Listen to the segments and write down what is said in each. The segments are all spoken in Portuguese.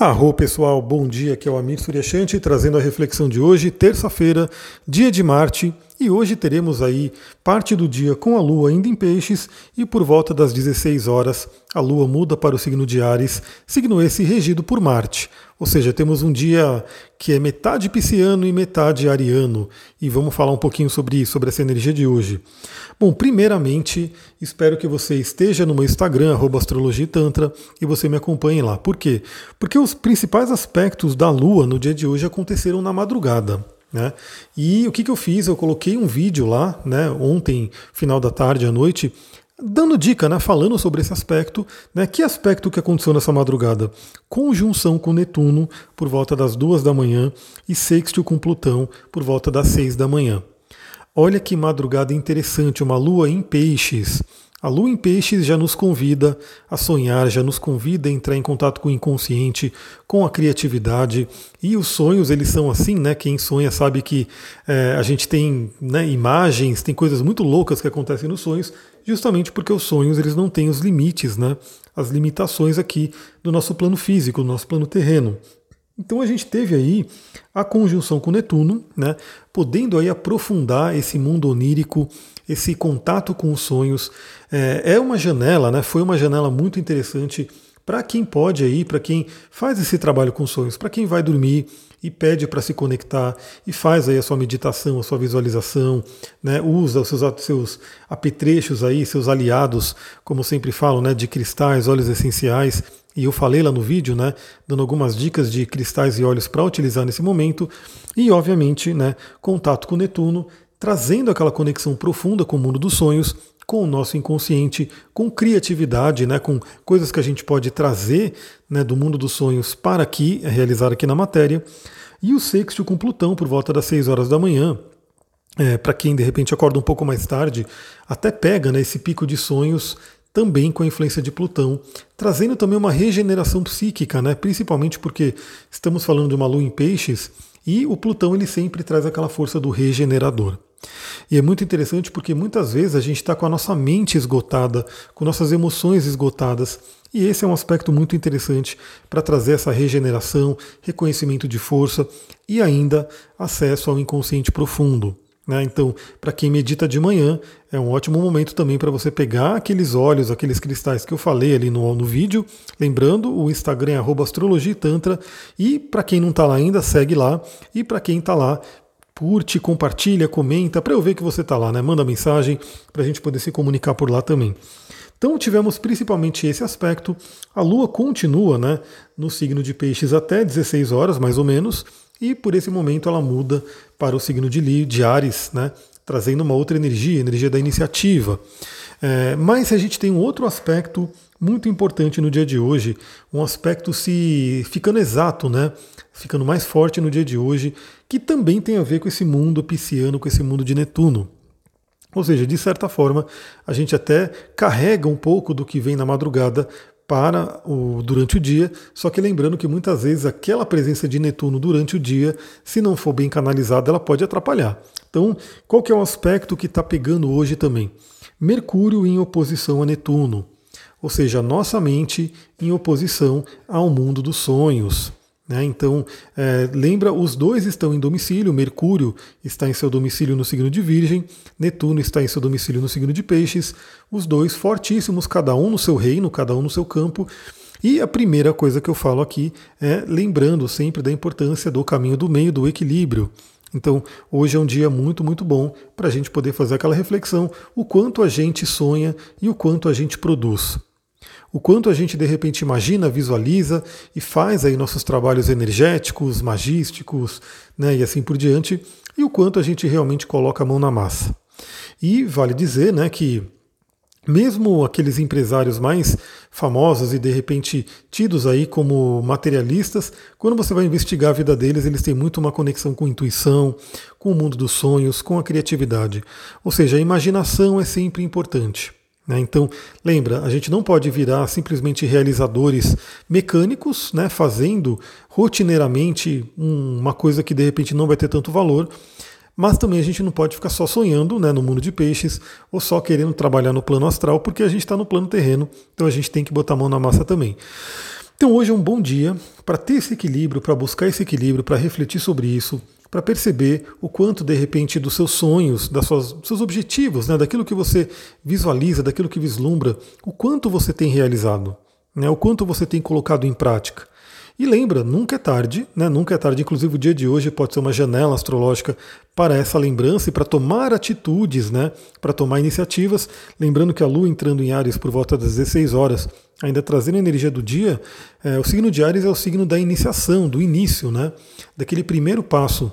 Arro pessoal, bom dia, aqui é o Amir Suryashanti trazendo a reflexão de hoje, terça-feira, dia de Marte, e hoje teremos aí parte do dia com a Lua ainda em peixes e por volta das 16 horas a Lua muda para o signo de Ares, signo esse regido por Marte. Ou seja, temos um dia que é metade pisciano e metade ariano, e vamos falar um pouquinho sobre isso, sobre essa energia de hoje. Bom, primeiramente, espero que você esteja no meu Instagram, astrologitantra, e você me acompanhe lá. Por quê? Porque os principais aspectos da Lua no dia de hoje aconteceram na madrugada. Né? E o que, que eu fiz? Eu coloquei um vídeo lá, né, ontem, final da tarde à noite, dando dica, né, falando sobre esse aspecto. Né, que aspecto que aconteceu nessa madrugada? Conjunção com Netuno por volta das duas da manhã e sextil com Plutão por volta das seis da manhã. Olha que madrugada interessante, uma lua em peixes. A lua em peixes já nos convida a sonhar, já nos convida a entrar em contato com o inconsciente, com a criatividade. E os sonhos, eles são assim, né? Quem sonha sabe que é, a gente tem né, imagens, tem coisas muito loucas que acontecem nos sonhos, justamente porque os sonhos eles não têm os limites, né? As limitações aqui do nosso plano físico, do nosso plano terreno. Então a gente teve aí a conjunção com Netuno, né, podendo aí aprofundar esse mundo onírico, esse contato com os sonhos. É, é uma janela, né, foi uma janela muito interessante para quem pode aí, para quem faz esse trabalho com sonhos, para quem vai dormir e pede para se conectar e faz aí a sua meditação, a sua visualização, né, usa os seus, seus apetrechos aí, seus aliados, como sempre falo, né, de cristais, óleos essenciais, e eu falei lá no vídeo, né, dando algumas dicas de cristais e óleos para utilizar nesse momento, e obviamente, né, contato com Netuno, trazendo aquela conexão profunda com o mundo dos sonhos, com o nosso inconsciente, com criatividade, né, com coisas que a gente pode trazer né, do mundo dos sonhos para aqui, realizar aqui na matéria. E o sexto com Plutão por volta das 6 horas da manhã, é, para quem de repente acorda um pouco mais tarde, até pega né, esse pico de sonhos também com a influência de Plutão, trazendo também uma regeneração psíquica, né? principalmente porque estamos falando de uma lua em peixes e o Plutão ele sempre traz aquela força do regenerador. E é muito interessante porque muitas vezes a gente está com a nossa mente esgotada, com nossas emoções esgotadas, e esse é um aspecto muito interessante para trazer essa regeneração, reconhecimento de força e ainda acesso ao inconsciente profundo. Né? Então, para quem medita de manhã, é um ótimo momento também para você pegar aqueles olhos, aqueles cristais que eu falei ali no, no vídeo. Lembrando, o Instagram é astrologitantra. E para quem não está lá ainda, segue lá. E para quem está lá, curte, compartilha, comenta, para eu ver que você está lá, né? Manda mensagem para a gente poder se comunicar por lá também. Então tivemos principalmente esse aspecto. A Lua continua né, no signo de peixes até 16 horas, mais ou menos, e por esse momento ela muda para o signo de, de Ares, né, trazendo uma outra energia, energia da iniciativa. É, mas a gente tem um outro aspecto muito importante no dia de hoje, um aspecto se ficando exato, né, ficando mais forte no dia de hoje, que também tem a ver com esse mundo pisciano, com esse mundo de Netuno. Ou seja, de certa forma, a gente até carrega um pouco do que vem na madrugada para o, durante o dia, só que lembrando que muitas vezes aquela presença de Netuno durante o dia, se não for bem canalizada, ela pode atrapalhar. Então, qual que é o aspecto que está pegando hoje também? Mercúrio em oposição a Netuno, ou seja, nossa mente em oposição ao mundo dos sonhos. Né? Então, é, lembra, os dois estão em domicílio. Mercúrio está em seu domicílio no signo de Virgem, Netuno está em seu domicílio no signo de Peixes. Os dois fortíssimos, cada um no seu reino, cada um no seu campo. E a primeira coisa que eu falo aqui é lembrando sempre da importância do caminho do meio, do equilíbrio. Então, hoje é um dia muito, muito bom para a gente poder fazer aquela reflexão: o quanto a gente sonha e o quanto a gente produz o quanto a gente de repente imagina, visualiza e faz aí nossos trabalhos energéticos, magísticos, né, e assim por diante, e o quanto a gente realmente coloca a mão na massa. E vale dizer, né, que mesmo aqueles empresários mais famosos e de repente tidos aí como materialistas, quando você vai investigar a vida deles, eles têm muito uma conexão com intuição, com o mundo dos sonhos, com a criatividade. Ou seja, a imaginação é sempre importante. Né? Então, lembra, a gente não pode virar simplesmente realizadores mecânicos, né, fazendo rotineiramente uma coisa que de repente não vai ter tanto valor, mas também a gente não pode ficar só sonhando né, no mundo de peixes ou só querendo trabalhar no plano astral, porque a gente está no plano terreno, então a gente tem que botar a mão na massa também. Então hoje é um bom dia para ter esse equilíbrio, para buscar esse equilíbrio, para refletir sobre isso, para perceber o quanto de repente dos seus sonhos, das suas, dos seus objetivos, né, daquilo que você visualiza, daquilo que vislumbra, o quanto você tem realizado, né, o quanto você tem colocado em prática. E lembra, nunca é tarde, né? Nunca é tarde. Inclusive o dia de hoje pode ser uma janela astrológica para essa lembrança e para tomar atitudes, né? Para tomar iniciativas. Lembrando que a Lua entrando em Ares por volta das 16 horas, ainda trazendo a energia do dia, é, o signo de Ares é o signo da iniciação, do início, né? Daquele primeiro passo.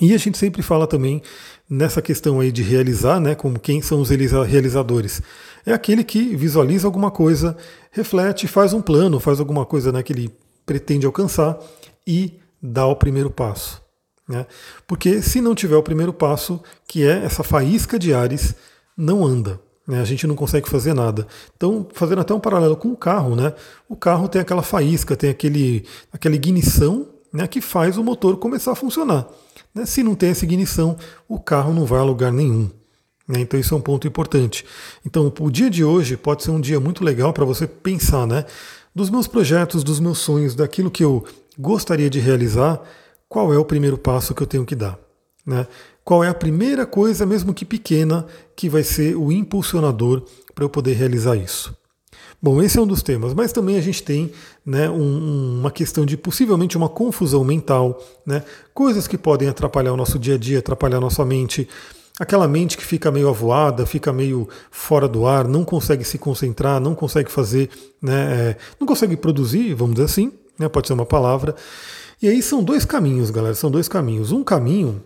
E a gente sempre fala também nessa questão aí de realizar, né? Como quem são os realizadores. É aquele que visualiza alguma coisa, reflete, faz um plano, faz alguma coisa né, que ele pretende alcançar e dá o primeiro passo. Né? Porque se não tiver o primeiro passo, que é essa faísca de Ares, não anda. Né? A gente não consegue fazer nada. Então, fazendo até um paralelo com o carro, né? o carro tem aquela faísca, tem aquele, aquela ignição né, que faz o motor começar a funcionar. Né? Se não tem essa ignição, o carro não vai a lugar nenhum. Né? Então isso é um ponto importante. Então o dia de hoje pode ser um dia muito legal para você pensar, né? dos meus projetos, dos meus sonhos, daquilo que eu gostaria de realizar, qual é o primeiro passo que eu tenho que dar? Né? Qual é a primeira coisa, mesmo que pequena, que vai ser o impulsionador para eu poder realizar isso? Bom, esse é um dos temas, mas também a gente tem né, um, uma questão de possivelmente uma confusão mental, né, coisas que podem atrapalhar o nosso dia a dia, atrapalhar a nossa mente, Aquela mente que fica meio avoada, fica meio fora do ar, não consegue se concentrar, não consegue fazer, né, é, não consegue produzir, vamos dizer assim, né, pode ser uma palavra. E aí são dois caminhos, galera, são dois caminhos. Um caminho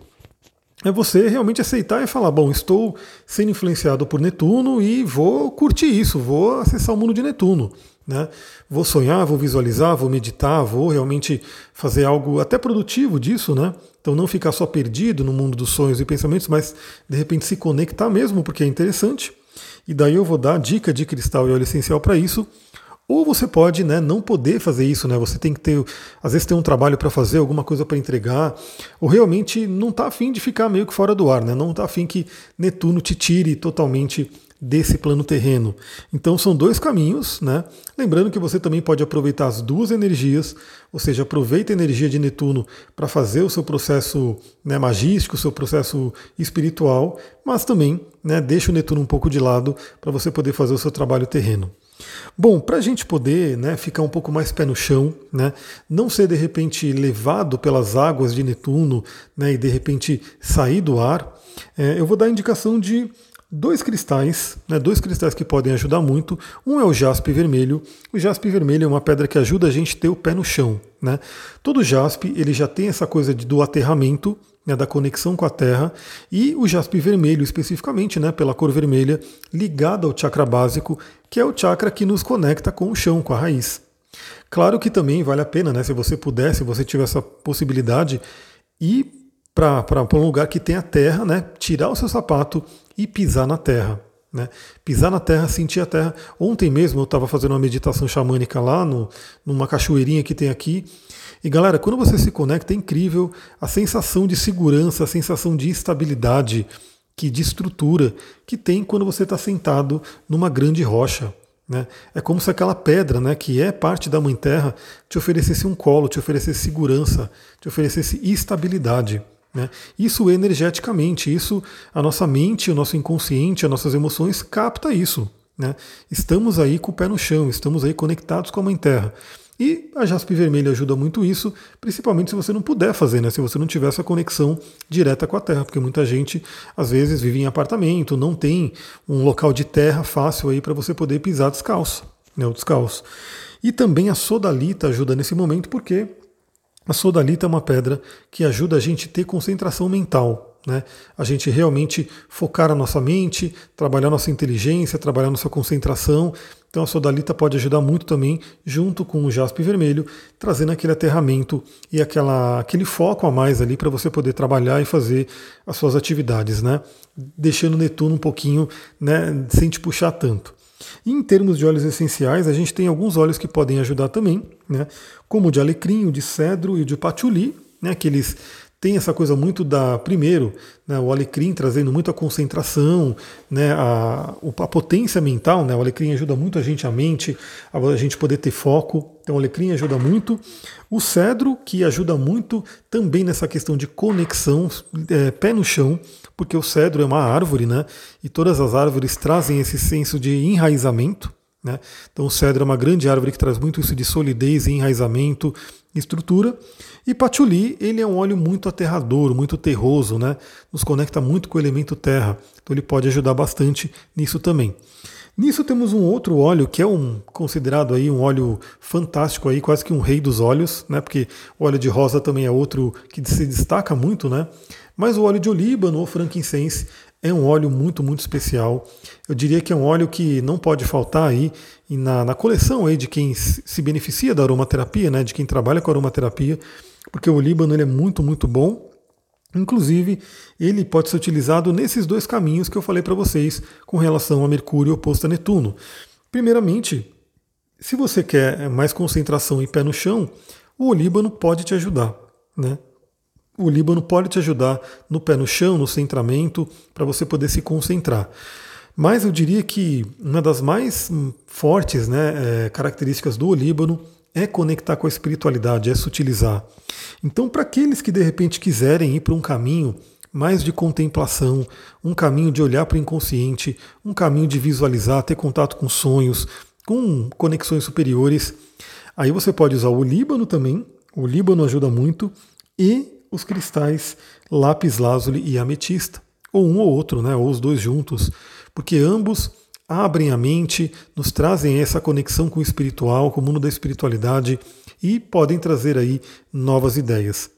é você realmente aceitar e falar: bom, estou sendo influenciado por Netuno e vou curtir isso, vou acessar o mundo de Netuno. Né? Vou sonhar, vou visualizar, vou meditar, vou realmente fazer algo até produtivo disso, né? Então não ficar só perdido no mundo dos sonhos e pensamentos, mas de repente se conectar mesmo, porque é interessante. E daí eu vou dar dica de cristal e óleo essencial para isso. Ou você pode né, não poder fazer isso, né? Você tem que ter, às vezes tem um trabalho para fazer, alguma coisa para entregar, ou realmente não está afim de ficar meio que fora do ar, né? Não está afim que Netuno te tire totalmente desse plano terreno. Então são dois caminhos, né? Lembrando que você também pode aproveitar as duas energias, ou seja, aproveita a energia de Netuno para fazer o seu processo né, magístico, o seu processo espiritual, mas também né, deixa o Netuno um pouco de lado para você poder fazer o seu trabalho terreno. Bom, para a gente poder né, ficar um pouco mais pé no chão, né, não ser de repente levado pelas águas de Netuno né, e de repente sair do ar, é, eu vou dar a indicação de dois cristais, né, dois cristais que podem ajudar muito. Um é o jaspe vermelho. O jaspe vermelho é uma pedra que ajuda a gente a ter o pé no chão. Né? Todo jaspe ele já tem essa coisa de, do aterramento, né, da conexão com a Terra, e o jaspe vermelho, especificamente, né, pela cor vermelha, ligado ao chakra básico, que é o chakra que nos conecta com o chão, com a raiz. Claro que também vale a pena, né, se você puder, se você tiver essa possibilidade, ir para um lugar que tem a terra, né, tirar o seu sapato e pisar na terra. Né? Pisar na terra, sentir a terra. Ontem mesmo eu estava fazendo uma meditação xamânica lá, no, numa cachoeirinha que tem aqui. E galera, quando você se conecta, é incrível a sensação de segurança, a sensação de estabilidade, que de estrutura que tem quando você está sentado numa grande rocha. Né? É como se aquela pedra, né, que é parte da Mãe Terra, te oferecesse um colo, te oferecesse segurança, te oferecesse estabilidade. Né? Isso energeticamente, isso a nossa mente, o nosso inconsciente, as nossas emoções capta isso. Né? Estamos aí com o pé no chão, estamos aí conectados com a Mãe Terra. E a jaspe vermelha ajuda muito isso, principalmente se você não puder fazer, né? se você não tiver essa conexão direta com a terra, porque muita gente às vezes vive em apartamento, não tem um local de terra fácil aí para você poder pisar descalço, né? ou descalço. E também a sodalita ajuda nesse momento, porque a sodalita é uma pedra que ajuda a gente a ter concentração mental, né? A gente realmente focar a nossa mente, trabalhar nossa inteligência, trabalhar nossa concentração. Então a sodalita pode ajudar muito também, junto com o jaspe vermelho, trazendo aquele aterramento e aquela, aquele foco a mais ali para você poder trabalhar e fazer as suas atividades, né? Deixando o Netuno um pouquinho, né, sem te puxar tanto. E em termos de óleos essenciais, a gente tem alguns óleos que podem ajudar também, né? como o de alecrim, o de cedro e o de patchouli, né? que eles tem essa coisa muito da, primeiro, né, o alecrim trazendo muito a concentração, né, a, a potência mental, né, o alecrim ajuda muito a gente, a mente, a, a gente poder ter foco, então o alecrim ajuda muito. O cedro, que ajuda muito também nessa questão de conexão, é, pé no chão, porque o cedro é uma árvore, né, e todas as árvores trazem esse senso de enraizamento, né? Então o cedro é uma grande árvore que traz muito isso de solidez, enraizamento, estrutura. E patchouli, ele é um óleo muito aterrador, muito terroso, né? Nos conecta muito com o elemento terra. Então ele pode ajudar bastante nisso também. Nisso temos um outro óleo que é um considerado aí um óleo fantástico aí, quase que um rei dos óleos, né? Porque o óleo de rosa também é outro que se destaca muito, né? Mas o óleo de olíbano ou frankincense é um óleo muito, muito especial. Eu diria que é um óleo que não pode faltar aí na, na coleção aí de quem se beneficia da aromaterapia, né, de quem trabalha com aromaterapia, porque o líbano ele é muito, muito bom. Inclusive, ele pode ser utilizado nesses dois caminhos que eu falei para vocês com relação a Mercúrio oposto a Netuno. Primeiramente, se você quer mais concentração e pé no chão, o olíbano pode te ajudar. Né? o Líbano pode te ajudar no pé no chão, no centramento, para você poder se concentrar. Mas eu diria que uma das mais fortes né, é, características do Líbano é conectar com a espiritualidade, é sutilizar. Então, para aqueles que de repente quiserem ir para um caminho mais de contemplação, um caminho de olhar para o inconsciente, um caminho de visualizar, ter contato com sonhos, com conexões superiores, aí você pode usar o Líbano também. O Líbano ajuda muito e os cristais lápis lazuli e ametista, ou um ou outro, né, ou os dois juntos, porque ambos abrem a mente, nos trazem essa conexão com o espiritual, com o mundo da espiritualidade e podem trazer aí novas ideias.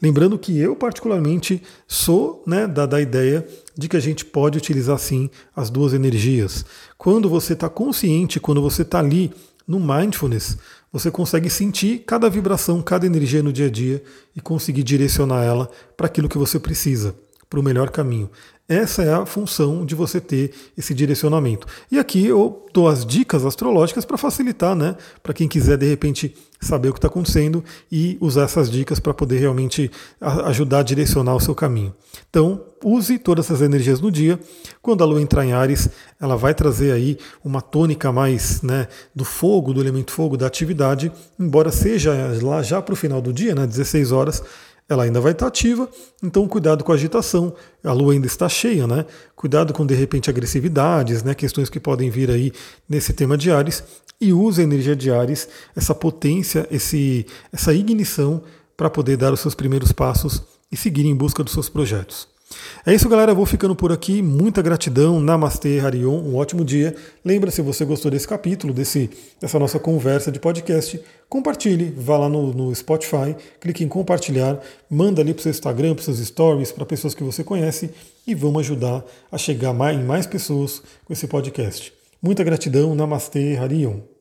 Lembrando que eu, particularmente, sou né, da, da ideia de que a gente pode utilizar sim as duas energias. Quando você está consciente, quando você está ali no mindfulness, você consegue sentir cada vibração, cada energia no dia a dia e conseguir direcionar ela para aquilo que você precisa, para o melhor caminho. Essa é a função de você ter esse direcionamento. E aqui eu dou as dicas astrológicas para facilitar, né? Para quem quiser de repente saber o que está acontecendo e usar essas dicas para poder realmente ajudar a direcionar o seu caminho. Então, use todas essas energias no dia. Quando a lua entrar em Ares, ela vai trazer aí uma tônica mais né, do fogo, do elemento fogo, da atividade, embora seja lá já para o final do dia, né, 16 horas, ela ainda vai estar ativa, então cuidado com a agitação. A lua ainda está cheia, né? Cuidado com de repente agressividades, né? Questões que podem vir aí nesse tema de Ares e use a energia de Ares, essa potência, esse, essa ignição para poder dar os seus primeiros passos e seguir em busca dos seus projetos. É isso, galera. Eu vou ficando por aqui. Muita gratidão. Namastê, Harion. Um ótimo dia. Lembra, se você gostou desse capítulo, desse, dessa nossa conversa de podcast, compartilhe. Vá lá no, no Spotify, clique em compartilhar, manda ali para o seu Instagram, para seus stories, para pessoas que você conhece e vamos ajudar a chegar mais, em mais pessoas com esse podcast. Muita gratidão. Namastê, Harion.